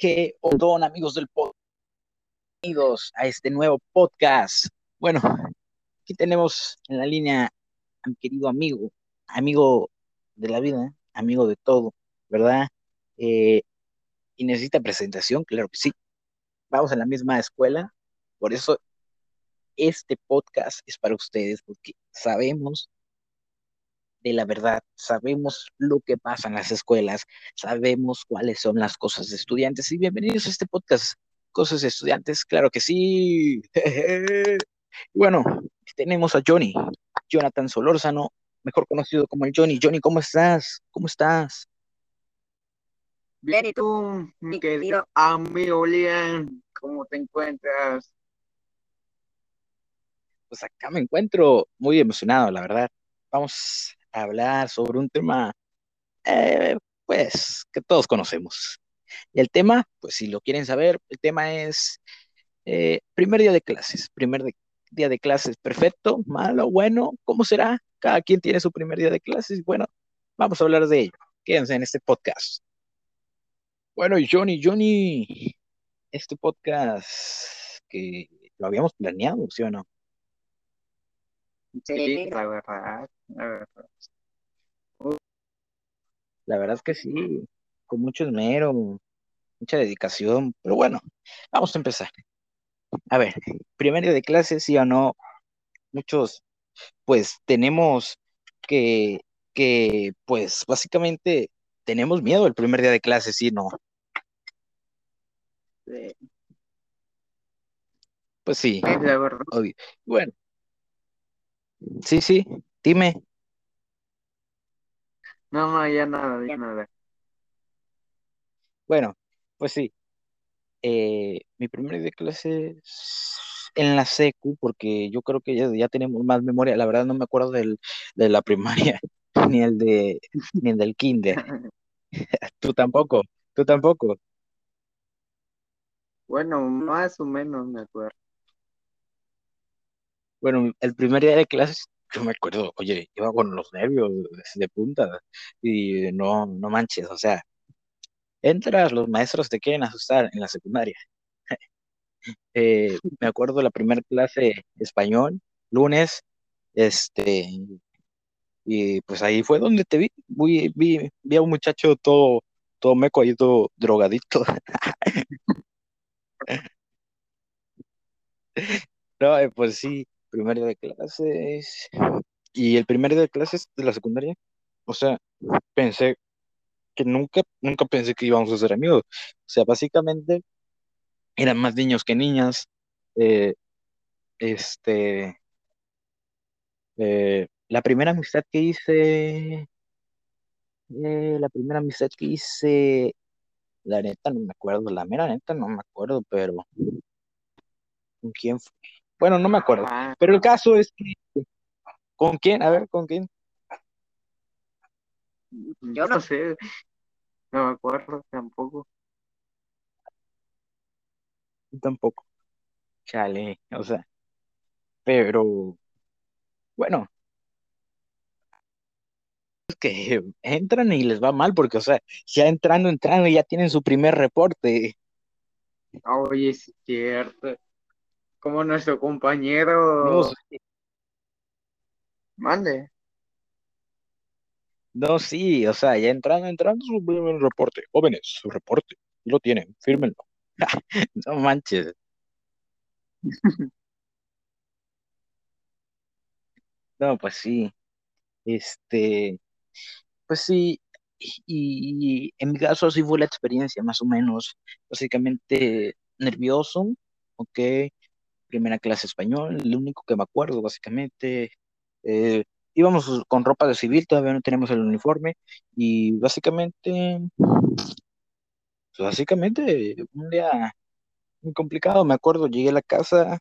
¿Qué don amigos del podcast? Bienvenidos a este nuevo podcast. Bueno, aquí tenemos en la línea a mi querido amigo, amigo de la vida, amigo de todo, ¿verdad? Eh, y necesita presentación, claro que sí. Vamos a la misma escuela, por eso este podcast es para ustedes, porque sabemos de la verdad, sabemos lo que pasa en las escuelas, sabemos cuáles son las cosas de estudiantes y bienvenidos a este podcast, Cosas de Estudiantes, claro que sí. bueno, tenemos a Johnny, Jonathan Solórzano, mejor conocido como el Johnny. Johnny, ¿cómo estás? ¿Cómo estás? Bien, ¿y tú, mi querido amigo Lian? ¿Cómo te encuentras? Pues acá me encuentro muy emocionado, la verdad. Vamos hablar sobre un tema, eh, pues, que todos conocemos. Y el tema, pues si lo quieren saber, el tema es eh, primer día de clases, primer día de clases, perfecto, malo, bueno, ¿cómo será? Cada quien tiene su primer día de clases. Bueno, vamos a hablar de ello. Quédense en este podcast. Bueno, y Johnny, Johnny, este podcast que lo habíamos planeado, ¿sí o no? Sí, la verdad, la verdad. La verdad es que sí, con mucho esmero, mucha dedicación, pero bueno, vamos a empezar. A ver, primer día de clase, sí o no, muchos, pues tenemos que, que, pues básicamente tenemos miedo el primer día de clase, sí, no. Sí, Pues sí, la verdad. obvio. Bueno, sí, sí, dime. No, no, ya nada, ya nada. Bueno, pues sí, eh, mi primer día de clase en la secu, porque yo creo que ya, ya tenemos más memoria, la verdad no me acuerdo del, de la primaria, ni el de, ni el del kinder. Tú tampoco, tú tampoco. Bueno, más o menos me acuerdo. Bueno, el primer día de clases, yo me acuerdo, oye, iba con los nervios de punta y no, no manches, o sea, entras, los maestros te quieren asustar en la secundaria. Eh, me acuerdo la primera clase español, lunes, este, y pues ahí fue donde te vi, vi, vi, vi a un muchacho todo, todo meco ahí, todo drogadito. No, eh, pues sí, primer día de clases. Y el primer día de clases de la secundaria, o sea, pensé que nunca, nunca pensé que íbamos a ser amigos. O sea, básicamente eran más niños que niñas. Eh, este, eh, la primera amistad que hice, eh, la primera amistad que hice, la neta no me acuerdo, la mera neta no me acuerdo, pero ¿con quién fue? Bueno, no me acuerdo. Ah, Pero el caso es que, ¿con quién? A ver, ¿con quién? yo no sé, no me acuerdo tampoco. Tampoco. Chale, o sea, pero bueno, es que entran y les va mal porque, o sea, ya entrando, entrando, ya tienen su primer reporte. Oye, es cierto. Como nuestro No, compañero, mande. no, sí, o sea, ya entrando, entrando su primer reporte. Jóvenes, su reporte, lo tienen, fírmenlo. No manches. No, pues sí, este, pues sí, y, y en mi caso así fue la experiencia, más o menos, básicamente nervioso, ok, primera clase español, lo único que me acuerdo, básicamente, eh, íbamos con ropa de civil, todavía no tenemos el uniforme, y básicamente, pues, básicamente, un día muy complicado, me acuerdo, llegué a la casa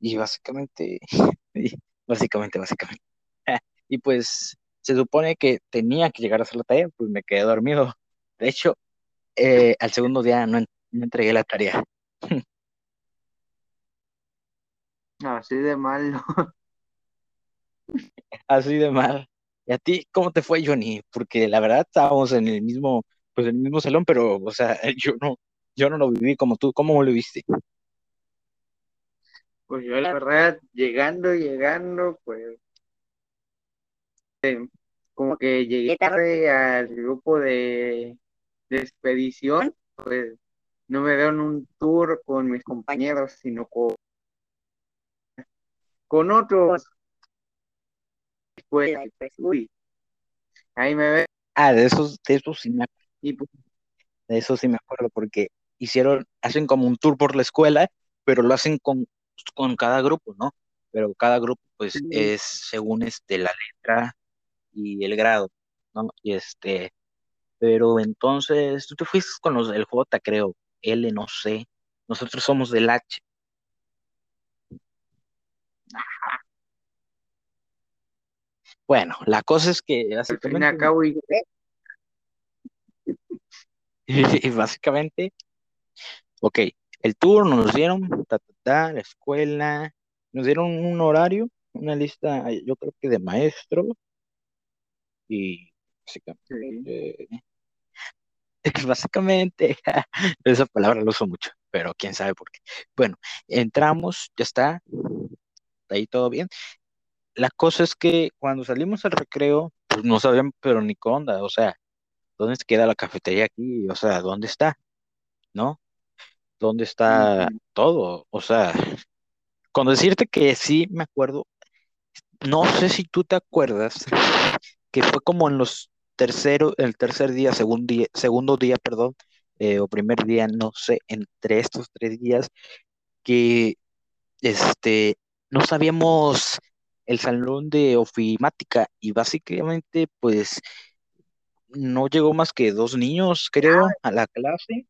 y básicamente, y básicamente, básicamente, y pues se supone que tenía que llegar a hacer la tarea, pues me quedé dormido. De hecho, eh, al segundo día no, en- no entregué la tarea. Así de malo. Así de mal. ¿Y a ti cómo te fue, Johnny? Porque la verdad estábamos en el mismo, pues en el mismo salón, pero, o sea, yo no, yo no lo viví como tú, ¿cómo lo viste? Pues yo la verdad, llegando, llegando, pues eh, como que llegué tarde al grupo de, de expedición, pues no me dieron un tour con mis compañeros, sino con, con otros. Pues, pues, uy, ahí me ve. Ah, de esos, de esos sí me acuerdo, pues, de esos sí me acuerdo, porque hicieron, hacen como un tour por la escuela, pero lo hacen con, con cada grupo, ¿no? Pero cada grupo, pues, Sí. es según este, la letra y el grado, ¿no? Y este, pero entonces, tú te fuiste con los del J, creo, L, no sé, nosotros somos del H. Bueno, la cosa es que al fin y básicamente, cabo, y, y básicamente, ok, el tour nos dieron, ta, ta, ta, la escuela, nos dieron un horario, una lista, yo creo que de maestros, y básicamente, sí, básicamente, esa palabra la uso mucho, pero quién sabe por qué. Bueno, entramos, ya está, ahí todo bien. La cosa es que cuando salimos al recreo, pues no sabían, pero ni qué onda, o sea, ¿dónde se queda la cafetería aquí? O sea, ¿dónde está? ¿No? ¿Dónde está todo? O sea, con decirte que sí me acuerdo, no sé si tú te acuerdas, que fue como en los tercero, el tercer día, segundo día, segundo día, perdón, eh, o primer día, no sé, entre estos tres días, que este, no sabíamos el salón de ofimática y básicamente, pues, no llegó más que dos niños, creo, a la clase.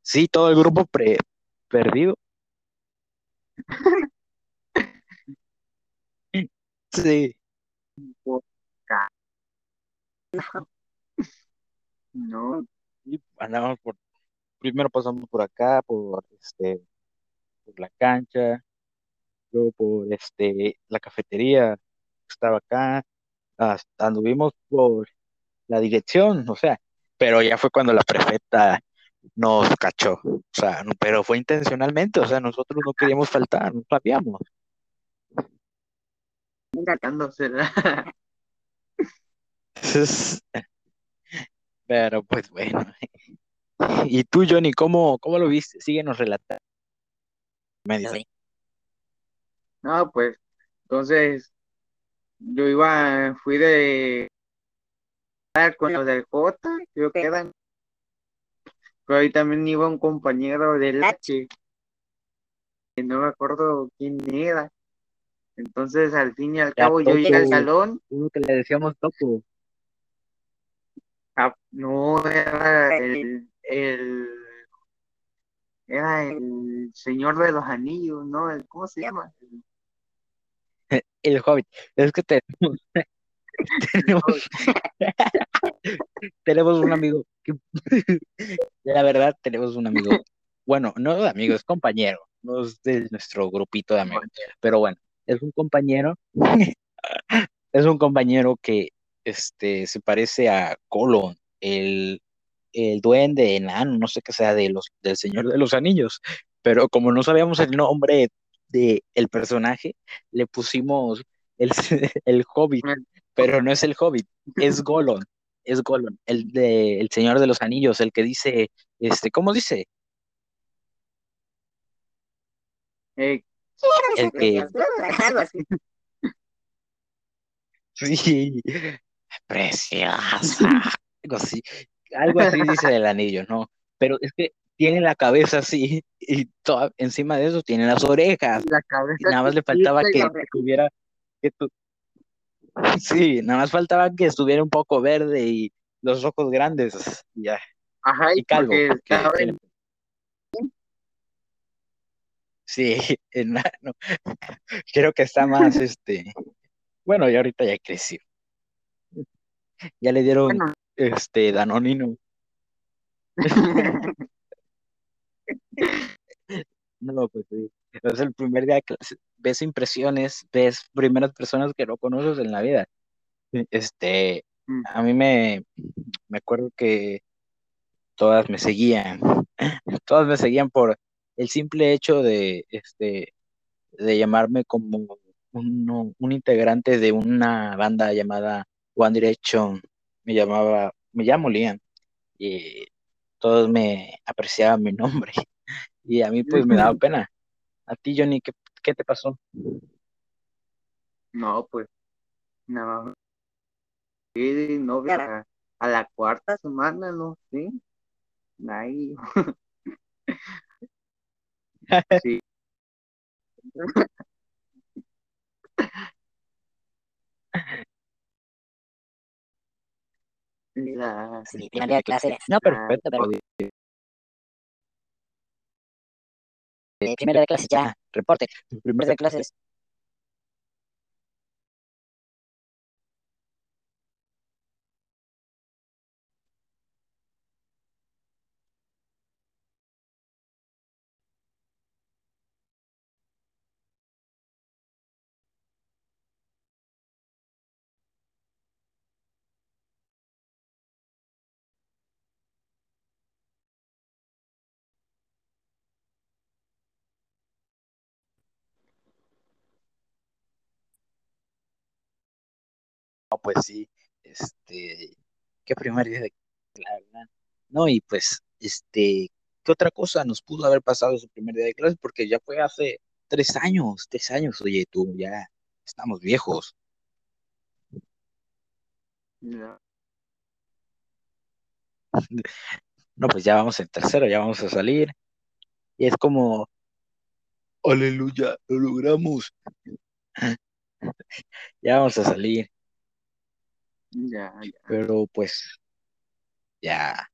Sí, todo el grupo pre- perdido. Sí, no, y andamos por, primero pasamos por acá, por este, por la cancha, luego por este, la cafetería que estaba acá, hasta anduvimos por la dirección, o sea, pero ya fue cuando la prefecta nos cachó, o sea, no- pero fue intencionalmente, o sea, nosotros no queríamos faltar, no sabíamos. pero pues bueno. ¿Y tú, Johnny, cómo, cómo lo viste? Síguenos relatando. Medio. No, pues, entonces, yo iba, fui de con los del J, creo que eran, pero ahí también iba un compañero del H, que no me acuerdo quién era. Entonces, al fin y al Ya, cabo, yo llegué al Topo, salón, uno que le decíamos Topo. ah, no era el, el, era el señor de los anillos, ¿no? El- ¿Cómo se llama? El Hobbit. Es que tenemos, tenemos, tenemos un amigo que, la verdad, tenemos un amigo, bueno, no amigo, es compañero, no es de nuestro grupito de amigos, pero bueno, es un compañero, es un compañero que este, se parece a Colon, el, el duende enano, no sé qué sea, de los, del Señor de los Anillos, pero como no sabíamos el nombre de el personaje, le pusimos el, el Hobbit, pero no es el Hobbit, es Golon, es Golon, el de el Señor de los Anillos, el que dice, este, ¿cómo dice? Eh, El que, sí, preciosa, algo así, algo así dice el anillo, ¿no? Pero es que tiene la cabeza así y toda, encima de eso tiene las orejas La y cabeza nada más le faltaba que y la- tuviera, que tu- sí, nada más faltaba que estuviera un poco verde y los ojos grandes y ya, Ajá, y calvo, porque sí, enano. Creo que está más, este, bueno, y ahorita ya creció, ya le dieron, bueno, este, Danonino. No, pues sí. Es el primer día que ves impresiones, ves primeras personas que no conoces en la vida. Este, Mm. a mí me, me acuerdo que todas me seguían, todas me seguían por el simple hecho de, este, de llamarme como un, un integrante de una banda llamada One Direction, me llamaba, me llamo Liam, y todos me apreciaban mi nombre, y a mí pues me daba pena. A ti, Johnny, ¿qué, qué te pasó? No, pues, nada Sí, no, a, a la cuarta semana, ¿no? Sí. Ahí. sí. La, Sí, de clase. No, perfecto, pero Eh, primer día de clase ya. reporte. Primer día de clases. Pues sí, este, qué primer día de la verdad. No, y pues, este, ¿qué otra cosa nos pudo haber pasado ese primer día de clase? Porque ya fue hace tres años, tres años, oye, tú, ya estamos viejos. la- No, pues ya vamos en tercero, ya vamos a salir. Y es como, aleluya, lo logramos. Ya vamos a salir, ya, ya. pero pues, ya,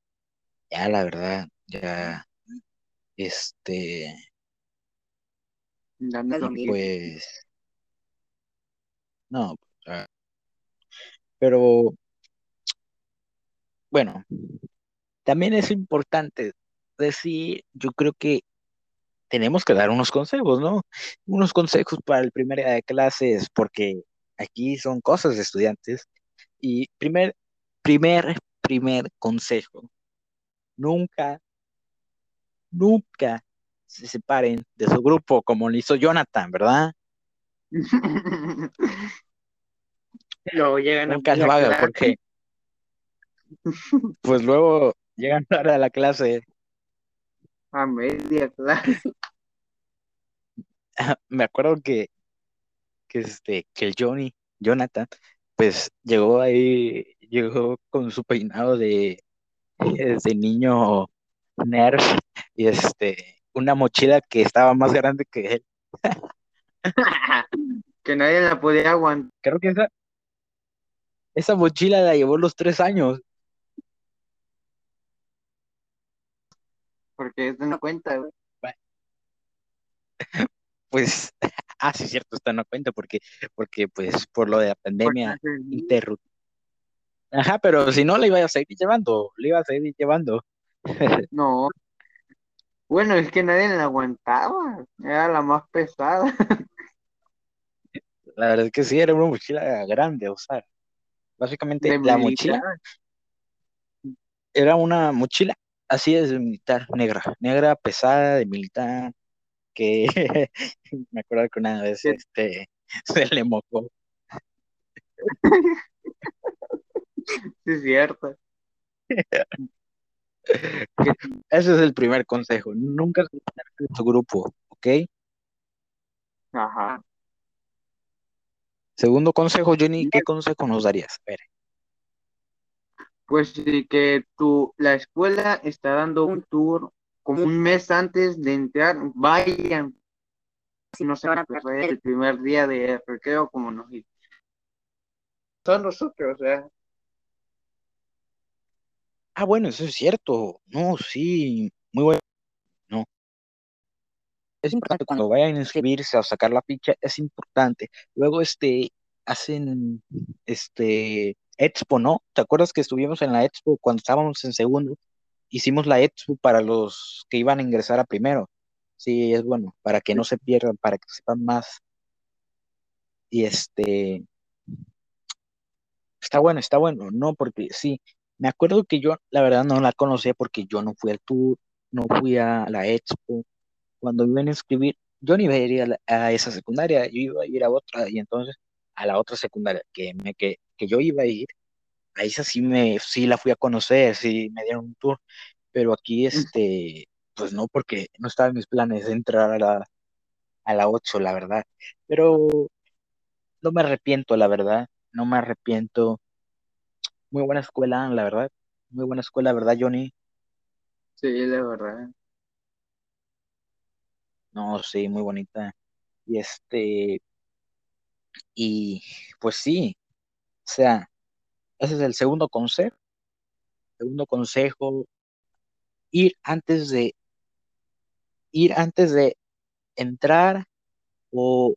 ya la verdad, ya, este, no son pues, no, ah, pero bueno, también es importante decir, yo creo que tenemos que dar unos consejos, ¿no? Unos consejos para el primer día de clases, porque aquí son cosas de estudiantes. Y primer, primer, primer consejo, nunca, nunca se separen de su grupo como lo hizo Jonathan, ¿verdad? Luego llegan a Nunca lo media haga, clase. porque pues luego llegan tarde a la clase. a media clase. Me acuerdo que, que, este, que el Johnny, Jonathan, pues llegó ahí, llegó con su peinado de, de niño nerd y este, una mochila que estaba más grande que él. que nadie la podía aguantar Creo que esa, esa mochila la llevó los tres años. porque eso no cuenta, güey. Pues, ah, sí, cierto, está no cuenta porque, porque pues por lo de la pandemia interru- Ajá, pero si no, la iba a seguir llevando, le iba a seguir llevando. No. Bueno, es que nadie la aguantaba. Era la más pesada. La verdad es que sí, era una mochila grande, o sea, básicamente De la militar. mochila era una mochila así de militar, negra, negra, pesada, de militar, que me acuerdo que una vez este, se le mojó. Sí, es cierto. Ese es el primer consejo, nunca se de tu grupo, ¿ok? Ajá. Segundo consejo, Johnny, ¿qué consejo nos darías? A ver, Pues sí, que tu, la escuela está dando un tour como un mes antes de entrar. Vayan. Si no se van a perder el primer día de recreo como nos son nosotros, o sea. ah, bueno, eso es cierto, no, sí, muy bueno, no. Es importante cuando vayan a inscribirse o sacar la ficha, es importante. Luego, este, hacen, este, expo, ¿no? ¿Te acuerdas que estuvimos en la expo cuando estábamos en segundo? Hicimos la expo para los que iban a ingresar a primero. Sí, es bueno, para que no se pierdan, para que sepan más. Y este, está bueno, está bueno, ¿no? Porque sí, Me acuerdo que yo, la verdad, no la conocía porque yo no fui al tour, no fui a la expo. Cuando iban a inscribir, yo no iba a ir a, la- a esa secundaria, yo iba a ir a otra, y entonces a la otra secundaria que, me, que, que yo iba a ir, a esa sí, me, sí la fui a conocer, sí me dieron un tour, pero aquí, este, pues no, porque no estaba en mis planes entrar a la, a la 8, la verdad. Pero no me arrepiento, la verdad, no me arrepiento. Muy buena escuela, la verdad. Muy buena escuela, ¿verdad, Johnny? Sí, la verdad. No, sí, muy bonita. Y este, y pues sí, o sea, ese es el segundo consejo. Segundo consejo, ir antes de, ir antes de entrar o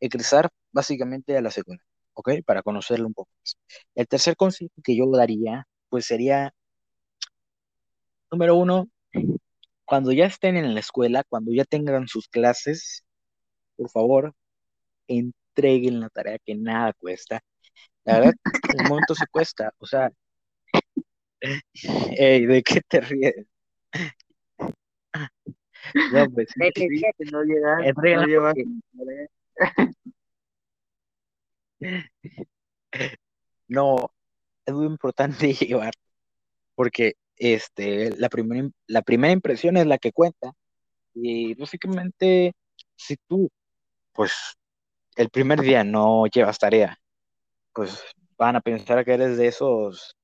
egresar básicamente a la segunda, ¿ok? Para conocerlo un poco más. El tercer consejo que yo daría, pues sería, número uno, cuando ya estén en la escuela, cuando ya tengan sus clases, por favor, entreguen la tarea que nada cuesta. La verdad, en el momento sí cuesta, o sea, ¿de qué te ríes? No, pues De que no llegas, no llevas no, es muy importante llevar, porque este, la primera, im- la primera impresión es la que cuenta, y básicamente, si tú, pues, el primer día no llevas tarea, pues van a pensar que eres de esos,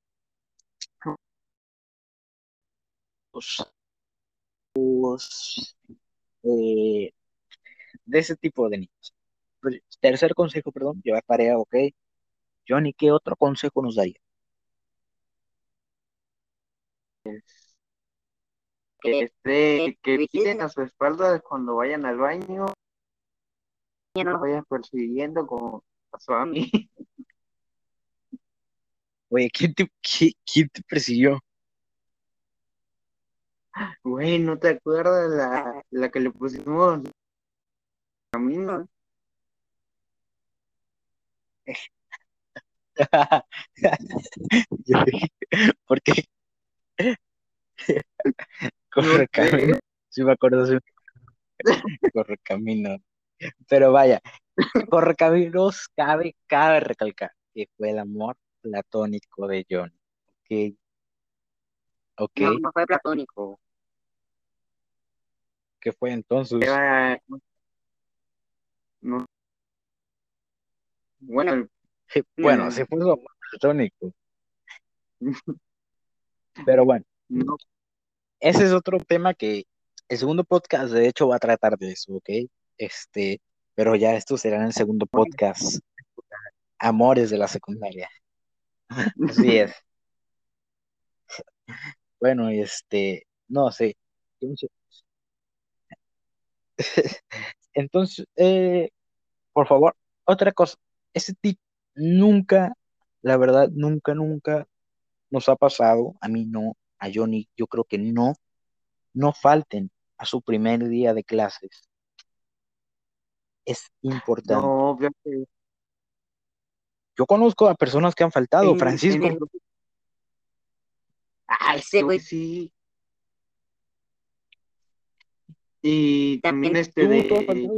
pues, eh, de ese tipo de niños. Pues, tercer consejo, perdón, llevar tarea, ok. Johnny, ¿qué otro consejo nos daría? que esté, que vigiten a su espalda cuando vayan al baño, no los vayan persiguiendo como pasó a mí. Oye, ¿quién te, qui- quién te persiguió? Güey, ¿no te acuerdas la, la que le pusimos camino? ¿Por qué corre camino? Sí me acuerdo, sí, corre camino. Pero vaya, corre caminos, cabe, cabe recalcar que fue el amor platónico de Johnny. Ok, ok, no, no fue platónico. ¿qué fue entonces? Era, no, bueno, Bueno, su amor platónico. Pero bueno, no, ese es otro tema que el segundo podcast de hecho va a tratar de eso, ¿ok? Este, pero ya esto será en el segundo podcast. Amores de la secundaria. Así es. Bueno, este, no sé. Entonces, eh, por favor, otra cosa. Ese tip nunca, la verdad, nunca, nunca nos ha pasado. A mí no, a Johnny, yo creo que no. No falten a su primer día de clases. Es importante. no, fíjate, Yo conozco a personas que han faltado. en- Francisco, en el- Ah, ese güey sí. Y también este tú has de,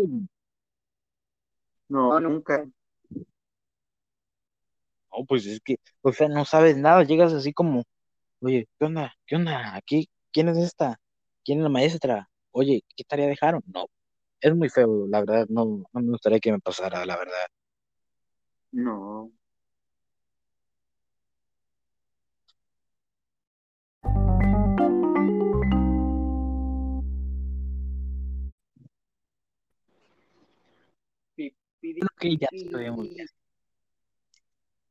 no, nunca. No, pues es que, o sea, no sabes nada. Llegas así como, oye, ¿qué onda? ¿Qué onda? Aquí, ¿quién es esta? ¿Quién es la maestra? Oye, ¿qué tarea dejaron? No, es muy feo, la verdad. No, no me gustaría que me pasara, la verdad. No. Pi, pi, Ok, ya estoy muy pi. bien.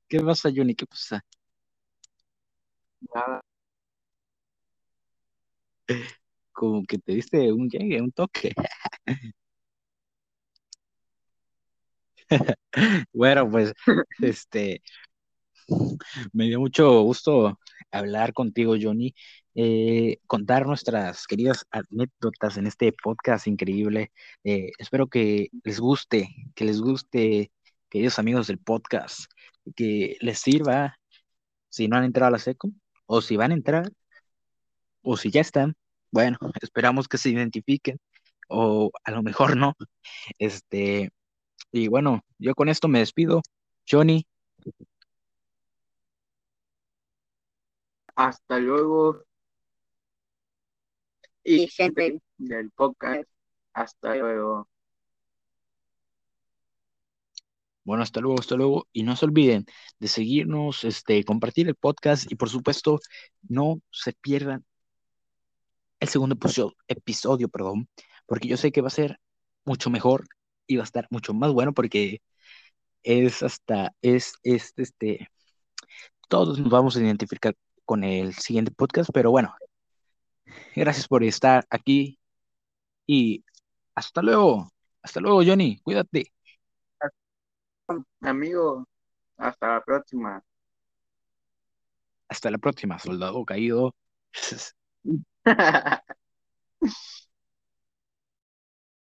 ¿Qué pasa, Johnny? ¿Qué pasa? Nada. Como que te diste un llegue, un toque. Bueno, pues, este, me dio mucho gusto hablar contigo, Johnny, eh, contar nuestras queridas anécdotas en este podcast increíble. Eh, espero que les guste, que les guste, queridos amigos del podcast, que les sirva si no han entrado a la SECO, o si van a entrar, o si ya están. Bueno, esperamos que se identifiquen, o a lo mejor no. Este, y bueno, yo con esto me despido. Johnny, Hasta luego. Y gente del podcast. Hasta luego. bueno, hasta luego, hasta luego. Y no se olviden de seguirnos, este, compartir el podcast y por supuesto, no se pierdan el segundo episodio, episodio, perdón, porque yo sé que va a ser mucho mejor y va a estar mucho más bueno porque es hasta, es, es, este, todos nos vamos a identificar con el siguiente podcast, pero bueno, gracias por estar aquí y hasta luego, hasta luego, Johnny, cuídate, Amigo, hasta la próxima. hasta la próxima, soldado caído.